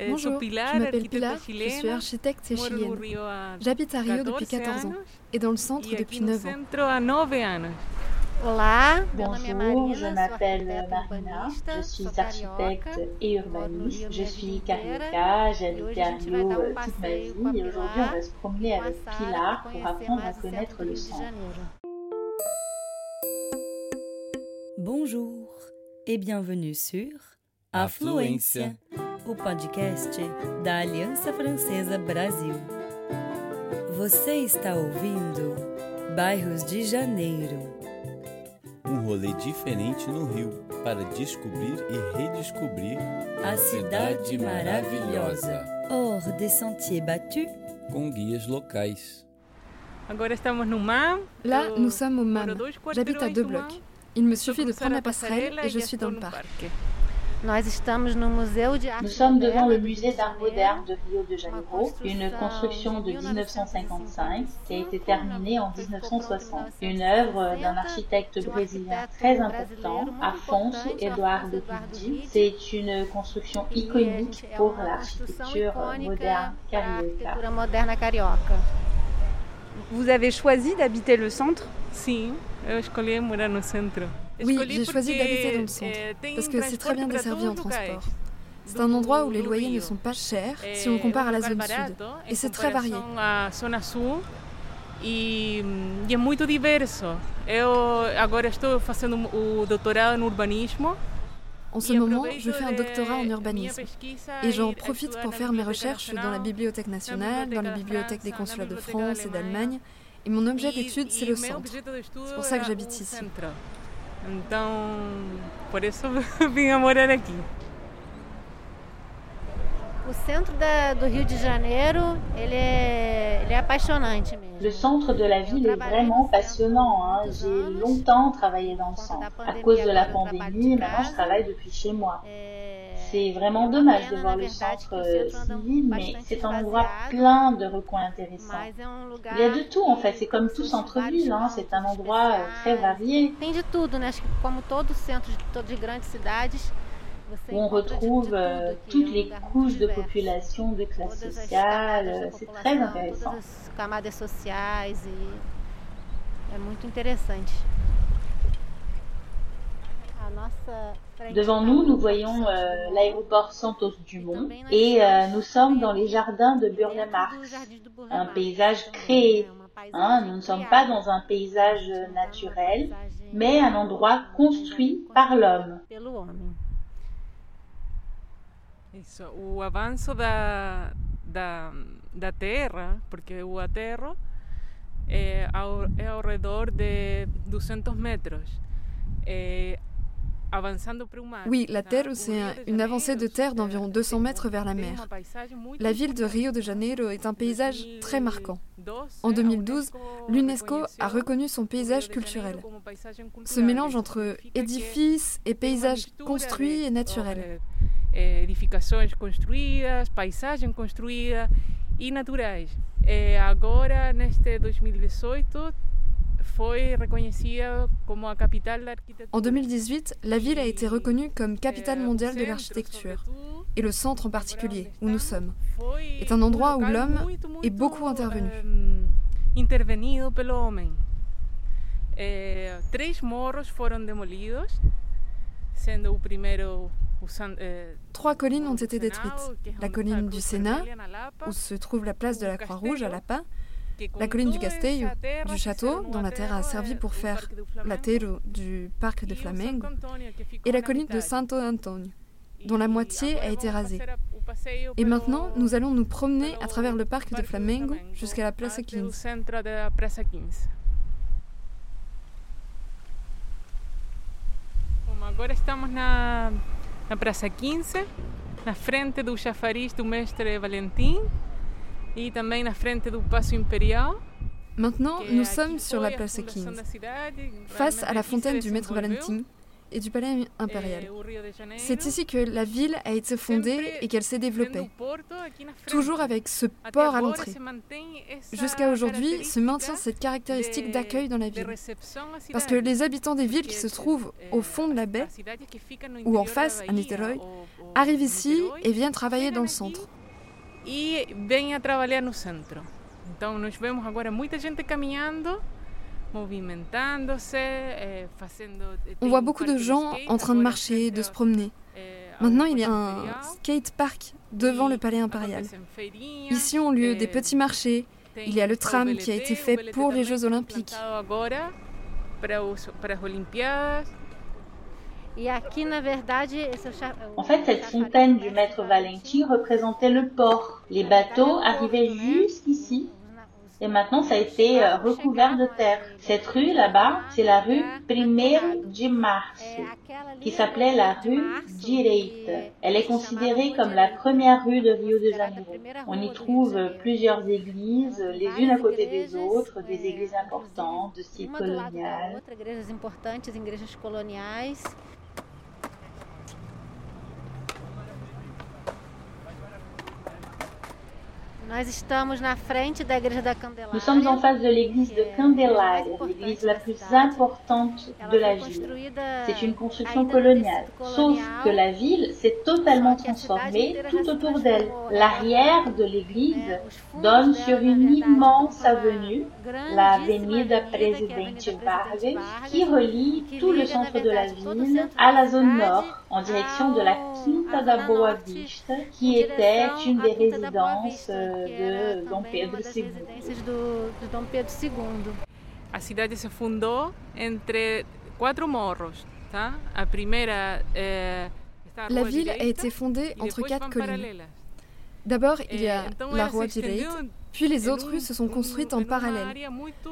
Eh, Bonjour, je m'appelle Pilar, je suis architecte chilienne. J'habite à Rio depuis 14 14 ans et dans le centre depuis no 9 ans. centro há 9 anos. Olá, meu nome é Bonjour, je m'appelle Marina, je suis architecte et urbaniste. Je suis carioca, j'habite à Rio toute ma vie et aujourd'hui on va se promener avec Pilar pour apprendre à connaître le centre. Bonjour et bienvenue sur Afluência, o podcast da Aliança Francesa Brasil. Você está ouvindo Bairros de Janeiro. Um rolê diferente no Rio para descobrir e redescobrir A cidade cidade maravilhosa. Hors des sentiers battus, com guias locais. Agora estamos no MAM. Là, eu nous sommes au MAM. dois J'habite à deux blocs. Il me suffit de prendre a la passerelle passarela et je suis estou dans le no parc. Parque. Nós estamos no Museu de Arte Nous sommes devant le musée de d'art moderne de Rio de Janeiro, une construction de de 1955 qui a été 1955, terminée en 1960. Une œuvre d'un architecte brésilien très important, Afonso Eduardo Guidi. C'est une construction iconique pour l'architecture moderne carioca. Vous avez choisi d'habiter le centre? Sim, eu escolhi morar no centro. Oui, j'ai choisi d'habiter dans le centre, Parce que c'est très bien desservi en transport. C'est un endroit où les loyers ne sont pas chers si on compare à la zone sud. Et c'est très varié. e, e é muito diverso. Eu agora estou fazendo o doutorado no urbanismo. En ce moment, je fais un doctorat en urbanisme. Et j'en profite pour faire mes recherches dans la Bibliothèque nationale, dans la Biblioteca da bibliothèque des consulats de France et d'Allemagne. Et mon objet d'étude, c'est le centre. C'est pour ça que j'habite ici. Então, por isso vim a morar aqui. O centro da- do Rio de Janeiro, ele é, ele é apaixonante mesmo. Le centre de la ville est vraiment passionnant. hein. J'ai longtemps travaillé dans le centre. À cause de la pandémie, maintenant je travaille depuis chez moi. É, C'est vraiment dommage de voir le centre euh, civil, mais c'est un endroit plein de recoins intéressants. Il y a de tout en fait, c'est comme tout centre-ville, hein. c'est un endroit euh, très varié Tem de tudo, né? Acho que como todo centro de, de grandes cidades, où on de- de retrouve euh, toutes um les couches de population, de classe sociale, c'est très intéressant. E é muito interessante. Frente Devant nous, nous voyons euh, l'aéroport Santos Dumont et euh, nous sommes dans les jardins de Marx. Burle un paysage créé. Hein, nous ne sommes pas dans un paysage naturel, mais un endroit construit par l'homme. O avanço da, da, da terra, porque o aterro é ao, é ao redor de 200 metros. É, avançando para o mar. Oui, la terre, O c'est Rio un- de une avancée de terre d'environ 200 mètres vers la mer. La ville de. Rio de Janeiro est un paysage très marquant. 2012, En a 2012, UNESCO l'UNESCO a reconnu son paysage culturel. Ce mélange entre édifices et paysages construits et naturels. construídas, e agora, neste 2018, En 2018, la ville a été reconnue comme capitale Eh, mondiale de l'architecture. Et le centre en particulier, où nous sommes. est un endroit um où l'homme est beaucoup intervenu. eh. Eh, eh, Trois collines ont été détruites. La colline du Sénat, où se trouve la place de la Croix-Rouge à Lapin, que com la colline du Castello, du château, dont la terre a servi pour faire Flamengo, l'atero du parc de Flamengo, et la colline de. Santo Antonio. Dont la moitié a été rasée. Et maintenant, nous allons nous promener à travers le parc de Flamengo jusqu'à la o 15. centro da Praça 15. Bom, agora estamos na, na Praça 15, na frente do chafariz do Mestre Valentim Maintenant, nous sommes sur la place fundação 15, da cidade, face à la fontaine du Maître. Valentin. et du palais impérial. C'est ici que la ville a été fondée et qu'elle s'est développée, toujours avec ce port à l'entrée. Jusqu'à aujourd'hui se maintient cette caractéristique d'accueil dans la ville, parce que les habitants des villes qui se trouvent au fond de la baie ou en face à Niterói arrivent ici et viennent travailler dans le centre. E vêm trabalhar no centro. Então nós vemos agora muita gente caminhando Eh, On voit beaucoup de gens en train de marcher, de se promener. Maintenant, il y a un skate park devant le palais impérial. Ici ont lieu des petits marchés. Il y a le tram qui a été fait pour les Jeux olympiques. En fait, cette fontaine du maître Valentin représentait le port. Les bateaux arrivaient jusqu'ici et maintenant ça a été euh, recouvert de terre. Cette rue là-bas, c'est la rue Primeiro de Março, qui s'appelait la rue Direita. Elle est considérée comme la première rue de Rio de Janeiro. On y trouve plusieurs églises, les unes à côté des autres, des églises importantes de style colonial. Nous sommes en face de l'église de Candelária, l'église la plus importante de la ville. C'est une construction coloniale, sauf que la ville s'est totalement transformée tout autour d'elle. L'arrière de l'église donne sur une immense avenue, la Avenida Presidente Vargas, qui relie tout le centre de la ville à la zone nord, en direction de la Quinta da Boa Vista, qui était une des résidences de Dom Pedro II. A cidade se fundou entre quatro morros, tá? A primeira eh, La ville a été fondée entre quatre collines. D'abord, il y a la Rua Direita, puis les autres rues se sont construites en parallèle.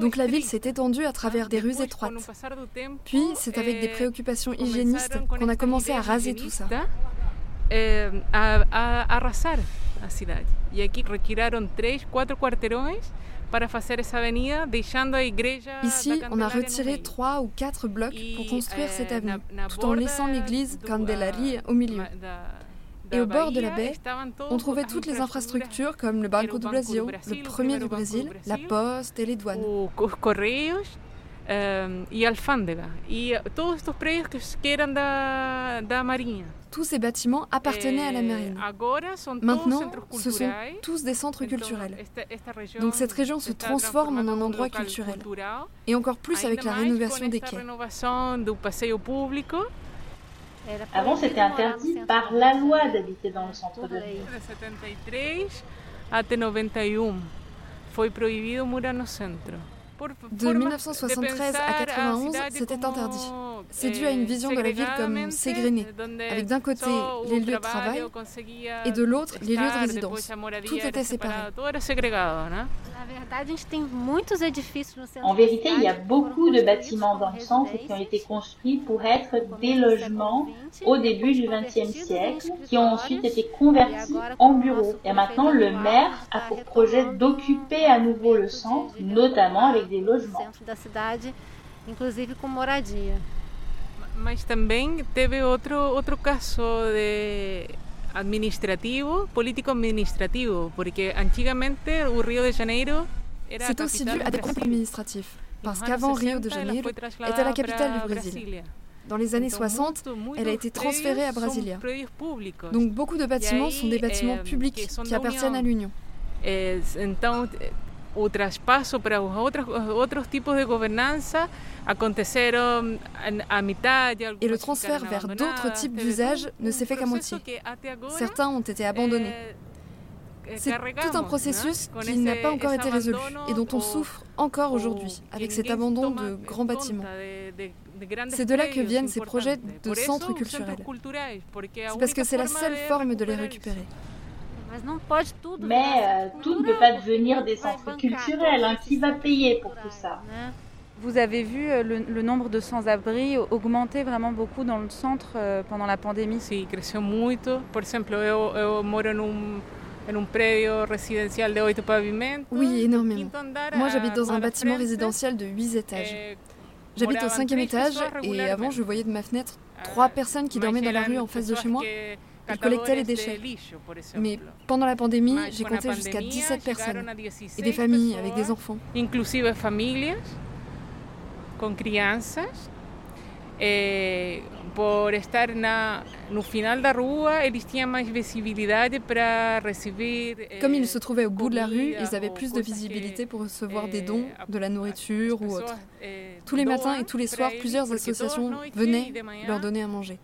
Donc la ville s'est étendue à travers des rues étroites. Puis c'est avec des préoccupations hygiénistes qu'on a commencé à raser tout ça. Eh, a, cidade. E aqui retiraram três, quatro quarteirões. Ici, on a retiré trois ou quatre blocs pour construire cette avenue, tout en laissant l'église Candelaria au milieu. Et au bord de la baie, on trouvait toutes les infrastructures comme le Banco do Brasil, le premier du Brésil, la poste et les douanes. Correios e alfândega. E todos estes prédios que eram da, da Marinha. Tous ces bâtiments appartenaient à la marine. Maintenant, ce sont tous des centres culturels. Donc cette région se transforme en un endroit culturel. Et encore plus avec la rénovation des quais. Avant, c'était interdit par la loi d'habiter dans le centre de ville. De 1973 à 91, c'était interdit. C'est dû à une vision de la ville comme ségrénée, avec d'un côté les lieux de travail et de l'autre les lieux de résidence. Tout était séparé. En vérité, il y a beaucoup de bâtiments dans le centre qui ont été construits pour être des logements au début du XXe siècle, qui ont ensuite été convertis en bureaux. Et maintenant, le maire a pour projet d'occuper à nouveau le centre, notamment avec des logements. inclusive com moradia. Mas também teve outro outro caso de administrativo, político administrativo, porque antigamente o Rio de Janeiro C'est aussi dû à des problèmes administratifs, parce qu'avant Rio de Janeiro était la capitale du Brésil. Dans les années 60, elle a été transférée à Brasilia. Donc beaucoup de bâtiments sont des bâtiments publics qui appartiennent à l'Union. O traspaso para outros, outros tipos de governança aconteceram à metade. Et le transfert vers d'autres types d'usages ne s'est fait qu'à moitié. Certains ont été abandonnés. C'est tout un processus qui n'a pas encore été résolu et dont on souffre encore aujourd'hui avec cet abandon de grands bâtiments. C'est de là que viennent ces projets de centres culturels. C'est parce que c'est la seule forme de les récupérer. Mais euh, tout ne peut pas devenir des centres culturels. Hein. Qui va payer pour tout ça? Vous avez vu euh, le, nombre de sans-abri augmenter vraiment beaucoup dans le centre euh, pendant la pandémie? Oui, cresceu muito. Por exemplo, eu, eu moro num un prédio résidentiel de Oui, énormément. Moi, j'habite dans un bâtiment résidentiel de 8 étages. J'habite au cinquième étage et avant je voyais de ma fenêtre trois personnes qui dormaient dans la rue en face de chez moi. Elles collectaient les déchets. Mais pendant la pandémie, j'ai compté jusqu'à 17 personnes et des familles avec des enfants. Inclusive familles con crianças. Eh, por estar na, no final da rua, eles tinham mais visibilidade para receber. Comme ils se trouvaient au bout de la rue, ils avaient plus de visibilité pour recevoir des dons, de la nourriture ou autre. Tous les matins et tous les soirs, plusieurs associations venaient leur donner à manger.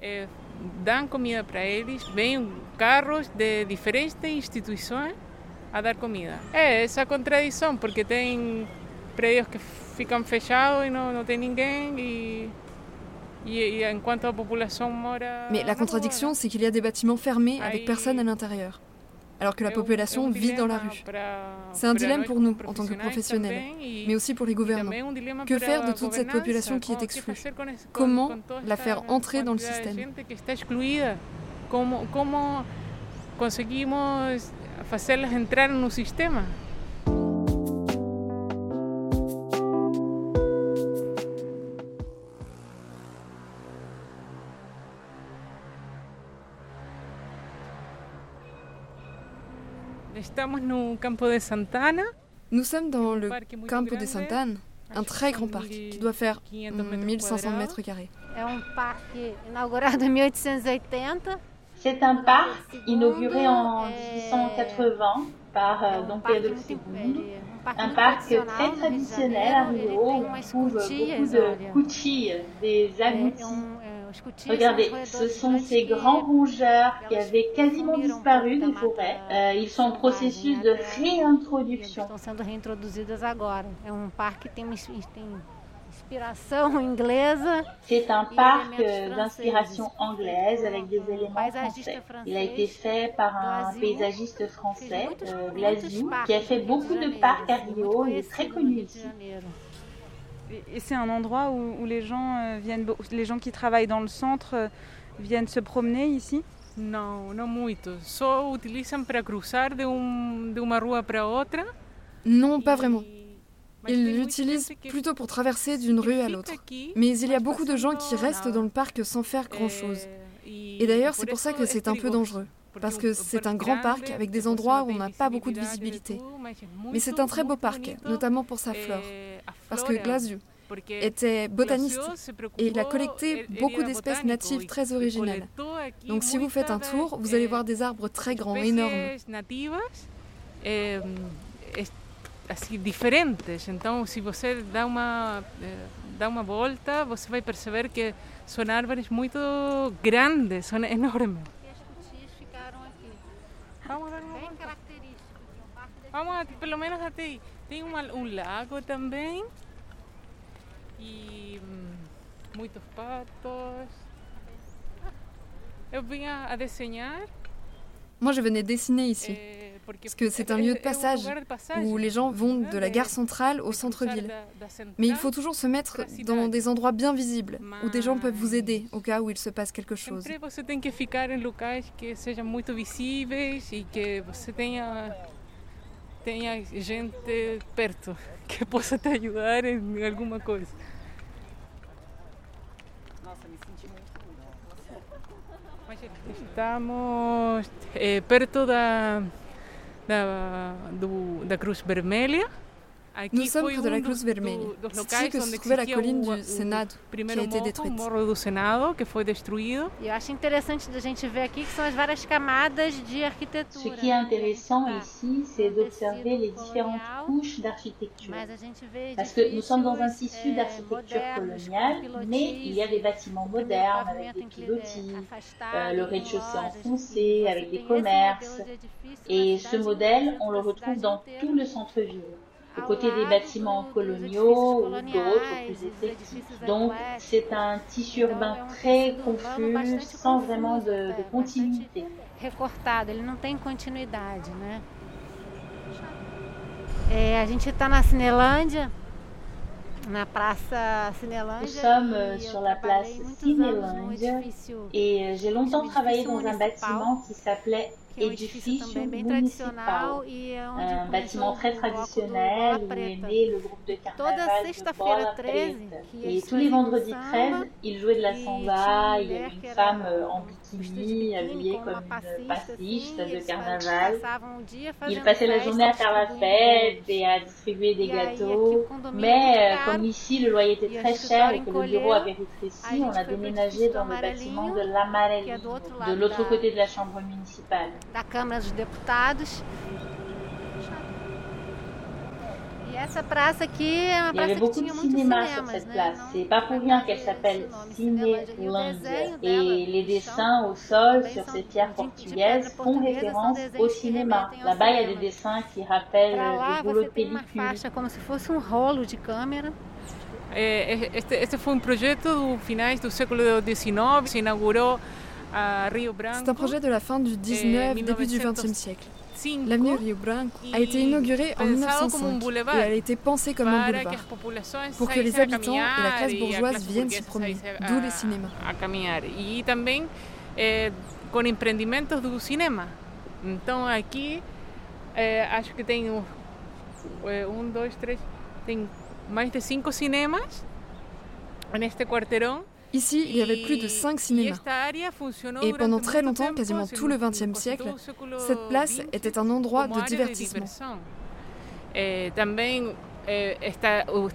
Dan comida para eles, vêm carros de diferentes instituições a dar comida. É essa contradição, porque tem prédios que ficam fechados e não, não tem ninguém e mais la contradiction, c'est qu'il y a des bâtiments fermés avec personne à l'intérieur, alors que la population vit dans la rue. C'est un dilemme pour nous en tant que professionnels, mais aussi pour les gouvernants. Que faire de toute cette population qui est exclue? Comment la faire entrer dans le système? Comment conseguimos hacerlas entrar en un sistema? Nous sommes dans le Campo de Santana, un très grand parc qui doit faire 1500 mètres carrés. C'est un parc inauguré en 1880 par euh, Dom Pedro II, un parc très traditionnel à Rio où on trouve beaucoup de cuchilles, des agoutis Regardez, ce sont ces grands rongeurs qui avaient quasiment disparu des forêts. Euh, ils sont en processus de réintroduction. C'est un parc euh, d'inspiration anglaise avec des éléments français. Il a été fait par un paysagiste français, euh, qui a fait beaucoup de parcs à Rio et est très connu ici. Et c'est un endroit où, les gens euh, viennent, les gens qui travaillent dans le centre euh, viennent se promener ici? Non, non muito. Só utilizam para cruzar de, um, de uma rua para outra. Non, pas vraiment. Ils l'utilisent plutôt pour traverser d'une rue à l'autre. Mais il y a beaucoup de gens qui restent dans le parc sans faire grand-chose. Et d'ailleurs, c'est pour ça que c'est un peu dangereux. Parce que c'est un grand parc avec des endroits où on n'a pas beaucoup de visibilité. Mais c'est un très beau parc, notamment pour sa flore parce que Glasio était botaniste et il a collecté beaucoup d'espèces natives très originales. Donc si vous faites un tour, vous allez voir des arbres très grands, énormes. assim diferentes. Então, se você dá uma dá uma volta, você vai perceber que são árvores muito grandes, são enormes. Vamos dar uma volta. Vamos, pelo menos até tem um, um lago também. e muitos patos. Eu vinha a desenhar. Moi, je venais dessiner ici. Parce que c'est un lieu de passage où les gens vont de la gare centrale au centre-ville. Mais il faut toujours se mettre dans des endroits bien visibles où des gens peuvent vous aider au cas où il se passe quelque chose. Tenha gente perto que possa te ajudar em alguma coisa. Estamos eh, perto da, da, do, da Cruz Vermelha. Nous sommes près de la Cruz Vermelha. C'est ici que se trouvait la colline du Senado, qui a été détruite. morro do Senado, que foi destruído. E eu acho interessante da gente ver aqui que são as várias camadas de arquitetura. Ce qui est intéressant ici, c'est d'observer les différentes couches d'architecture. Parce que nous sommes dans un tissu d'architecture coloniale, mais il y a des bâtiments modernes avec des pilotis, euh, le rez-de-chaussée enfoncé avec des commerces. Et ce modèle, on le retrouve dans tout le centre-ville aux côtés des bâtiments coloniaux ou d'autres plus effectifs. Donc c'est un tissu urbain très confus, sans vraiment de, de continuité. Recortado, ele não tem continuidade, né? É, a gente está na Cinelândia, na praça Cinelândia. Nous sommes euh, sur la place Cinelândia et euh, j'ai longtemps travaillé dans un bâtiment qui s'appelait edifício municipal, um bâtiment très traditionnel où est né le groupe de carnaval de Bola Preta. Et tous les vendredis 13, ils jouaient de la samba, il y avait une femme en habillée comme une passiste de carnaval. Ils passaient la journée à faire la fête et à distribuer des gâteaux. Mais comme ici le loyer était très cher et que le bureau avait rétréci, on a déménagé dans le bâtiment de l'Amarelli, de l'autre côté de la chambre municipale. Essa praça aqui é uma praça que tinha muitos cinémas, né? C'est pas pour rien qu'elle s'appelle Cinélandia. Et les dessins au sol sur ces pierres portugaises font référence au cinéma. Là-bas, il y a des dessins qui rappellent des rouleaux de pellicule. como se fosse um rolo de câmera. É, este, este foi um projeto do finais do século XIX, se inaugurou C'est un projet de la fin du 19, début du 20e siècle. L'avenue Rio Branco a été inaugurée en 1905 et elle a été pensée comme un boulevard pour que les habitants et la classe bourgeoise viennent s'y promener, d'où les cinémas. Et também com empreendimentos do cinema. Então aqui acho que tem um, dois, três, tem mais de cinco cinemas neste quarteirão. Ici, il y avait plus de cinq cinémas. Et pendant très longtemps, quasiment tout le XXe siècle, cette place était un endroit de divertissement. Eh, au.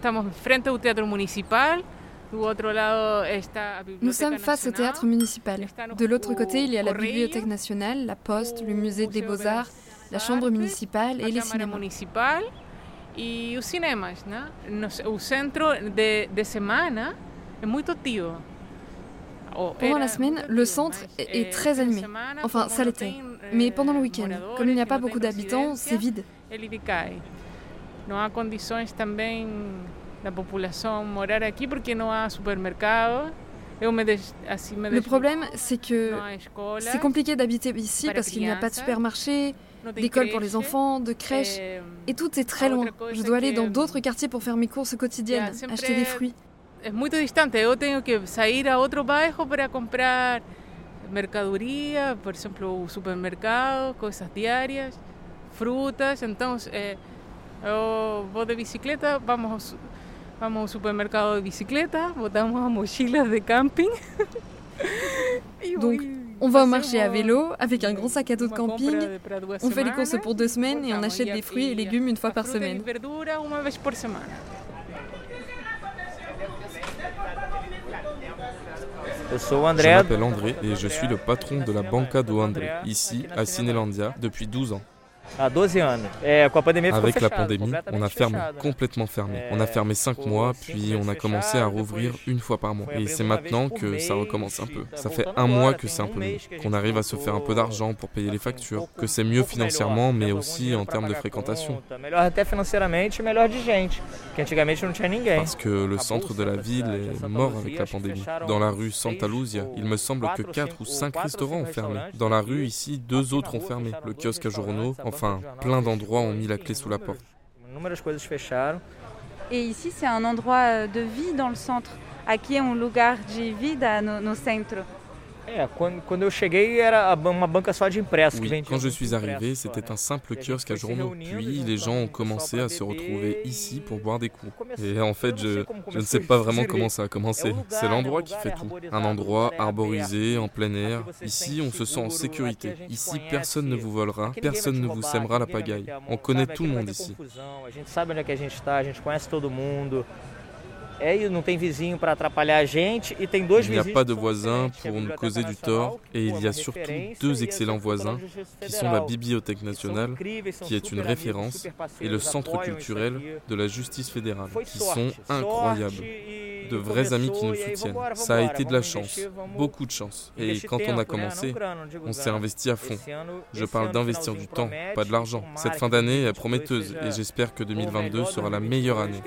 Nous sommes face au théâtre municipal. De l'autre côté, il y a la Bibliothèque nationale, la Poste, le musée des beaux-arts, la chambre municipale et les cinémas. E né? O centro de, ativo. Pendant la semaine, le centre est très animé. Enfin, ça l'était. Mais pendant le week-end, comme il n'y a pas beaucoup d'habitants, c'est vide. Le problème, c'est que c'est compliqué d'habiter ici parce qu'il n'y a pas de supermarché, d'école pour les enfants, de crèche, et tout est très loin. Je dois aller dans d'autres quartiers pour faire mes courses quotidiennes, acheter des fruits. Es muy distante. Yo tengo que salir a otro bairro para comprar mercadería, por ejemplo, supermercado, cosas diarias, frutas. Entonces, eh, yo voy de bicicleta, vamos, vamos al supermercado de bicicleta, botamos a mochilas de camping. Donc, on va au marché à vélo avec un grand sac à dos de camping. On fait les courses pour deux semaines et on achète des fruits et légumes une fois par semaine. Je m'appelle André et je suis le patron de la Banca do André, ici à Cinelandia, depuis 12 ans. Avec la pandémie, on a fermé, complètement fermé. On a fermé cinq mois, puis on a commencé à rouvrir une fois par mois. Et c'est maintenant que ça recommence un peu. Ça fait un mois que c'est un peu mieux, qu'on arrive à se faire un peu d'argent pour payer les factures, que c'est mieux financièrement, mais aussi en termes de fréquentation. Parce que le centre de la ville est mort avec la pandémie. Dans la rue Santa Luzia, il me semble que quatre ou cinq restaurants ont fermé. Dans la rue ici, deux autres ont fermé. Le kiosque à journaux, Enfin, plein d'endroits ont mis la clé sous la porte. Et ici, c'est un endroit euh, de vie dans le centre. Aqui é um lugar de vida no, no centro. Quand je suis arrivé, c'était un simple kiosque à journaux. Puis les gens ont commencé à se retrouver ici pour boire des coups. Et en fait, je, je ne sais pas vraiment comment ça a commencé. C'est l'endroit qui fait tout. Un endroit arborisé, en plein air. Ici, on se sent en sécurité. Ici, personne ne vous volera, personne ne vous sèmera la pagaille. On connaît tout le monde ici. É, e não tem vizinho para atrapalhar a gente e tem dois Il n'y a pas de voisins pour nous causer du tort. et il y a surtout deux excellents voisins qui sont la Bibliothèque nationale, qui est une référence, et le Centre culturel de la justice fédérale, qui sont incroyables de vrais amis qui nous soutiennent. Ça a été de la chance, beaucoup de chance. Et quand on a commencé, on s'est investi à fond. Je parle d'investir du temps, pas de l'argent. Cette fin d'année est prometteuse et j'espère que 2022 sera la meilleure année.